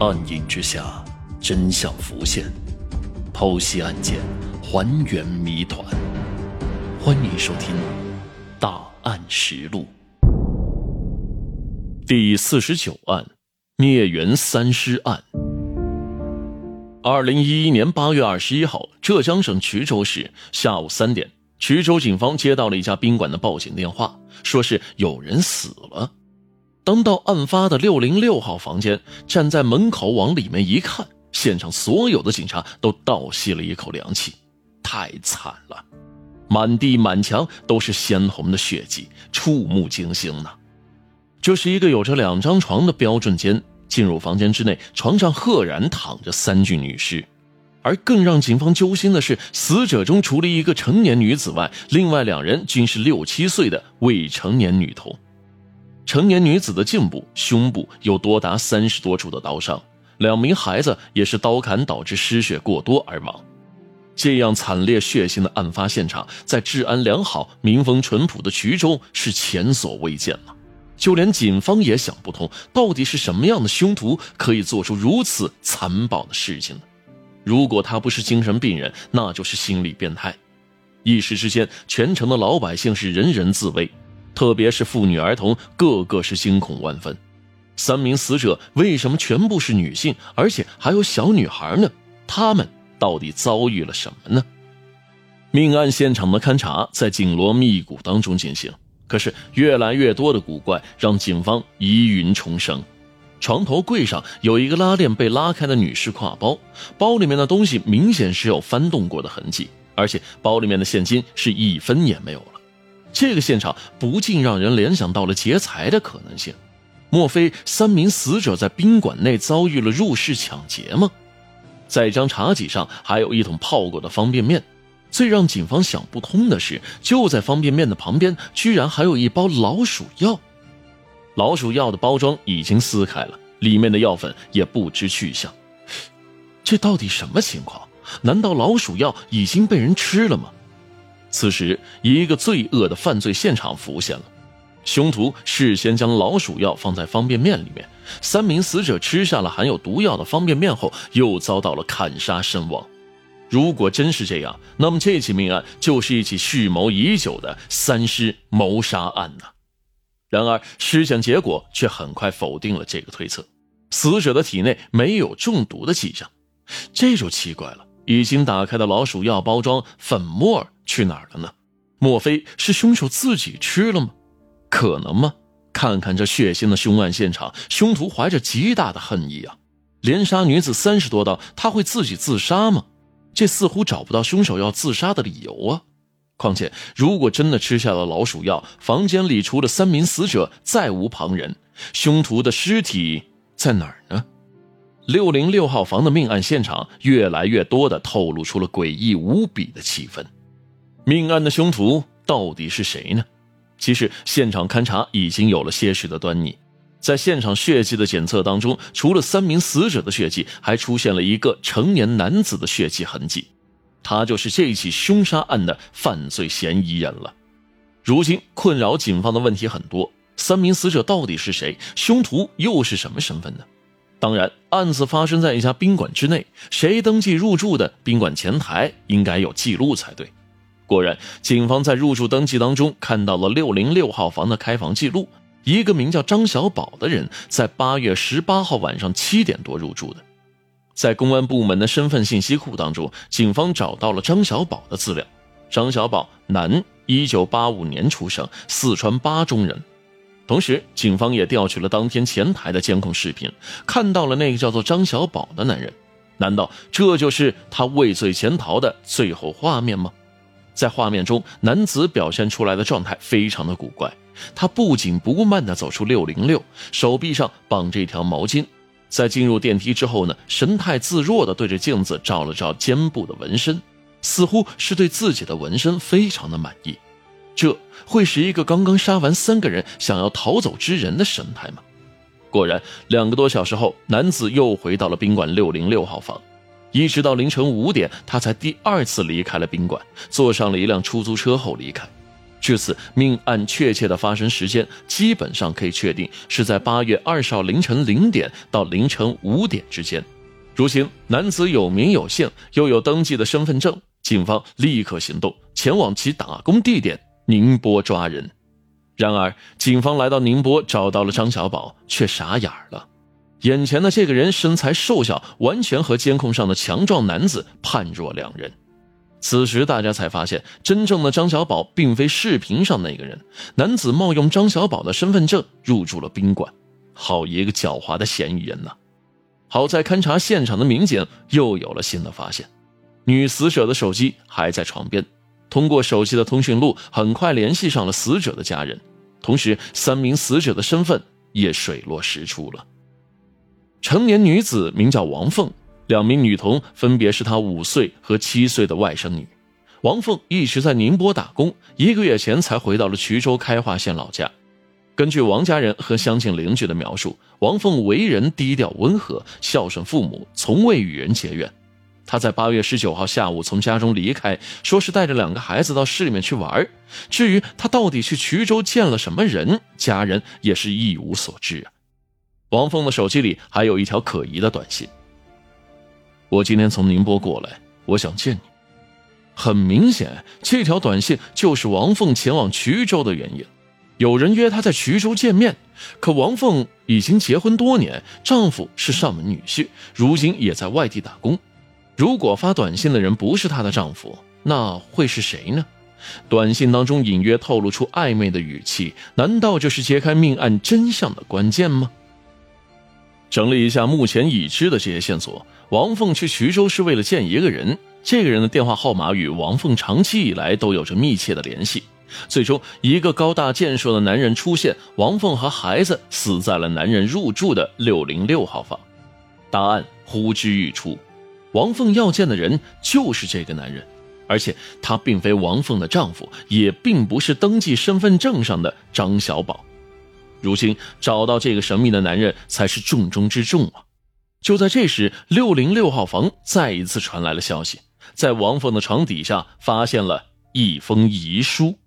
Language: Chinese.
暗影之下，真相浮现，剖析案件，还原谜团。欢迎收听《大案实录》第四十九案：灭园三尸案。二零一一年八月二十一号，浙江省衢州市下午三点，衢州警方接到了一家宾馆的报警电话，说是有人死了。当到案发的六零六号房间，站在门口往里面一看，现场所有的警察都倒吸了一口凉气，太惨了，满地满墙都是鲜红的血迹，触目惊心呐。这是一个有着两张床的标准间，进入房间之内，床上赫然躺着三具女尸，而更让警方揪心的是，死者中除了一个成年女子外，另外两人均是六七岁的未成年女童。成年女子的颈部、胸部有多达三十多处的刀伤，两名孩子也是刀砍导致失血过多而亡。这样惨烈血腥的案发现场，在治安良好、民风淳朴的衢州是前所未见了。就连警方也想不通，到底是什么样的凶徒可以做出如此残暴的事情呢？如果他不是精神病人，那就是心理变态。一时之间，全城的老百姓是人人自危。特别是妇女儿童，个个是惊恐万分。三名死者为什么全部是女性，而且还有小女孩呢？他们到底遭遇了什么呢？命案现场的勘查在紧锣密鼓当中进行，可是越来越多的古怪让警方疑云重生。床头柜上有一个拉链被拉开的女士挎包，包里面的东西明显是有翻动过的痕迹，而且包里面的现金是一分也没有了。这个现场不禁让人联想到了劫财的可能性，莫非三名死者在宾馆内遭遇了入室抢劫吗？在一张茶几上还有一桶泡过的方便面，最让警方想不通的是，就在方便面的旁边，居然还有一包老鼠药。老鼠药的包装已经撕开了，里面的药粉也不知去向。这到底什么情况？难道老鼠药已经被人吃了吗？此时，一个罪恶的犯罪现场浮现了。凶徒事先将老鼠药放在方便面里面，三名死者吃下了含有毒药的方便面后，又遭到了砍杀身亡。如果真是这样，那么这起命案就是一起蓄谋已久的三尸谋杀案呢？然而，尸检结果却很快否定了这个推测，死者的体内没有中毒的迹象。这就奇怪了，已经打开的老鼠药包装粉末。去哪儿了呢？莫非是凶手自己吃了吗？可能吗？看看这血腥的凶案现场，凶徒怀着极大的恨意啊！连杀女子三十多刀，他会自己自杀吗？这似乎找不到凶手要自杀的理由啊！况且，如果真的吃下了老鼠药，房间里除了三名死者，再无旁人，凶徒的尸体在哪儿呢？六零六号房的命案现场，越来越多的透露出了诡异无比的气氛。命案的凶徒到底是谁呢？其实现场勘查已经有了些许的端倪，在现场血迹的检测当中，除了三名死者的血迹，还出现了一个成年男子的血迹痕迹，他就是这起凶杀案的犯罪嫌疑人了。如今困扰警方的问题很多：三名死者到底是谁？凶徒又是什么身份呢？当然，案子发生在一家宾馆之内，谁登记入住的宾馆前台应该有记录才对。果然，警方在入住登记当中看到了六零六号房的开房记录。一个名叫张小宝的人在八月十八号晚上七点多入住的。在公安部门的身份信息库当中，警方找到了张小宝的资料。张小宝，男，一九八五年出生，四川巴中人。同时，警方也调取了当天前台的监控视频，看到了那个叫做张小宝的男人。难道这就是他畏罪潜逃的最后画面吗？在画面中，男子表现出来的状态非常的古怪。他不紧不慢地走出六零六，手臂上绑着一条毛巾。在进入电梯之后呢，神态自若地对着镜子照了照肩部的纹身，似乎是对自己的纹身非常的满意。这会是一个刚刚杀完三个人想要逃走之人的神态吗？果然，两个多小时后，男子又回到了宾馆六零六号房。一直到凌晨五点，他才第二次离开了宾馆，坐上了一辆出租车后离开。至此，命案确切的发生时间基本上可以确定是在八月二十号凌晨零点到凌晨五点之间。如今，男子有名有姓，又有登记的身份证，警方立刻行动，前往其打工地点宁波抓人。然而，警方来到宁波，找到了张小宝，却傻眼了。眼前的这个人身材瘦小，完全和监控上的强壮男子判若两人。此时，大家才发现，真正的张小宝并非视频上那个人。男子冒用张小宝的身份证入住了宾馆，好一个狡猾的嫌疑人呐！好在勘察现场的民警又有了新的发现，女死者的手机还在床边，通过手机的通讯录，很快联系上了死者的家人，同时三名死者的身份也水落石出了。成年女子名叫王凤。两名女童分别是她五岁和七岁的外甥女。王凤一直在宁波打工，一个月前才回到了衢州开化县老家。根据王家人和乡亲邻居的描述，王凤为人低调温和，孝顺父母，从未与人结怨。她在八月十九号下午从家中离开，说是带着两个孩子到市里面去玩。至于她到底去衢州见了什么人，家人也是一无所知啊。王凤的手机里还有一条可疑的短信。我今天从宁波过来，我想见你。很明显，这条短信就是王凤前往衢州的原因。有人约她在衢州见面，可王凤已经结婚多年，丈夫是上门女婿，如今也在外地打工。如果发短信的人不是她的丈夫，那会是谁呢？短信当中隐约透露出暧昧的语气，难道这是揭开命案真相的关键吗？整理一下目前已知的这些线索。王凤去衢州是为了见一个人，这个人的电话号码与王凤长期以来都有着密切的联系。最终，一个高大健硕的男人出现，王凤和孩子死在了男人入住的六零六号房。答案呼之欲出，王凤要见的人就是这个男人，而且他并非王凤的丈夫，也并不是登记身份证上的张小宝。如今找到这个神秘的男人才是重中之重啊！就在这时，六零六号房再一次传来了消息，在王凤的床底下发现了一封遗书。